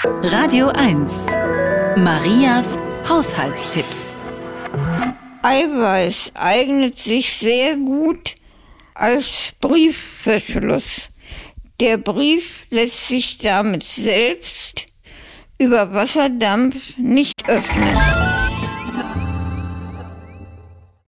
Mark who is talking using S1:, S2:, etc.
S1: Radio 1. Marias Haushaltstipps.
S2: Eiweiß eignet sich sehr gut als Briefverschluss. Der Brief lässt sich damit selbst über Wasserdampf nicht öffnen.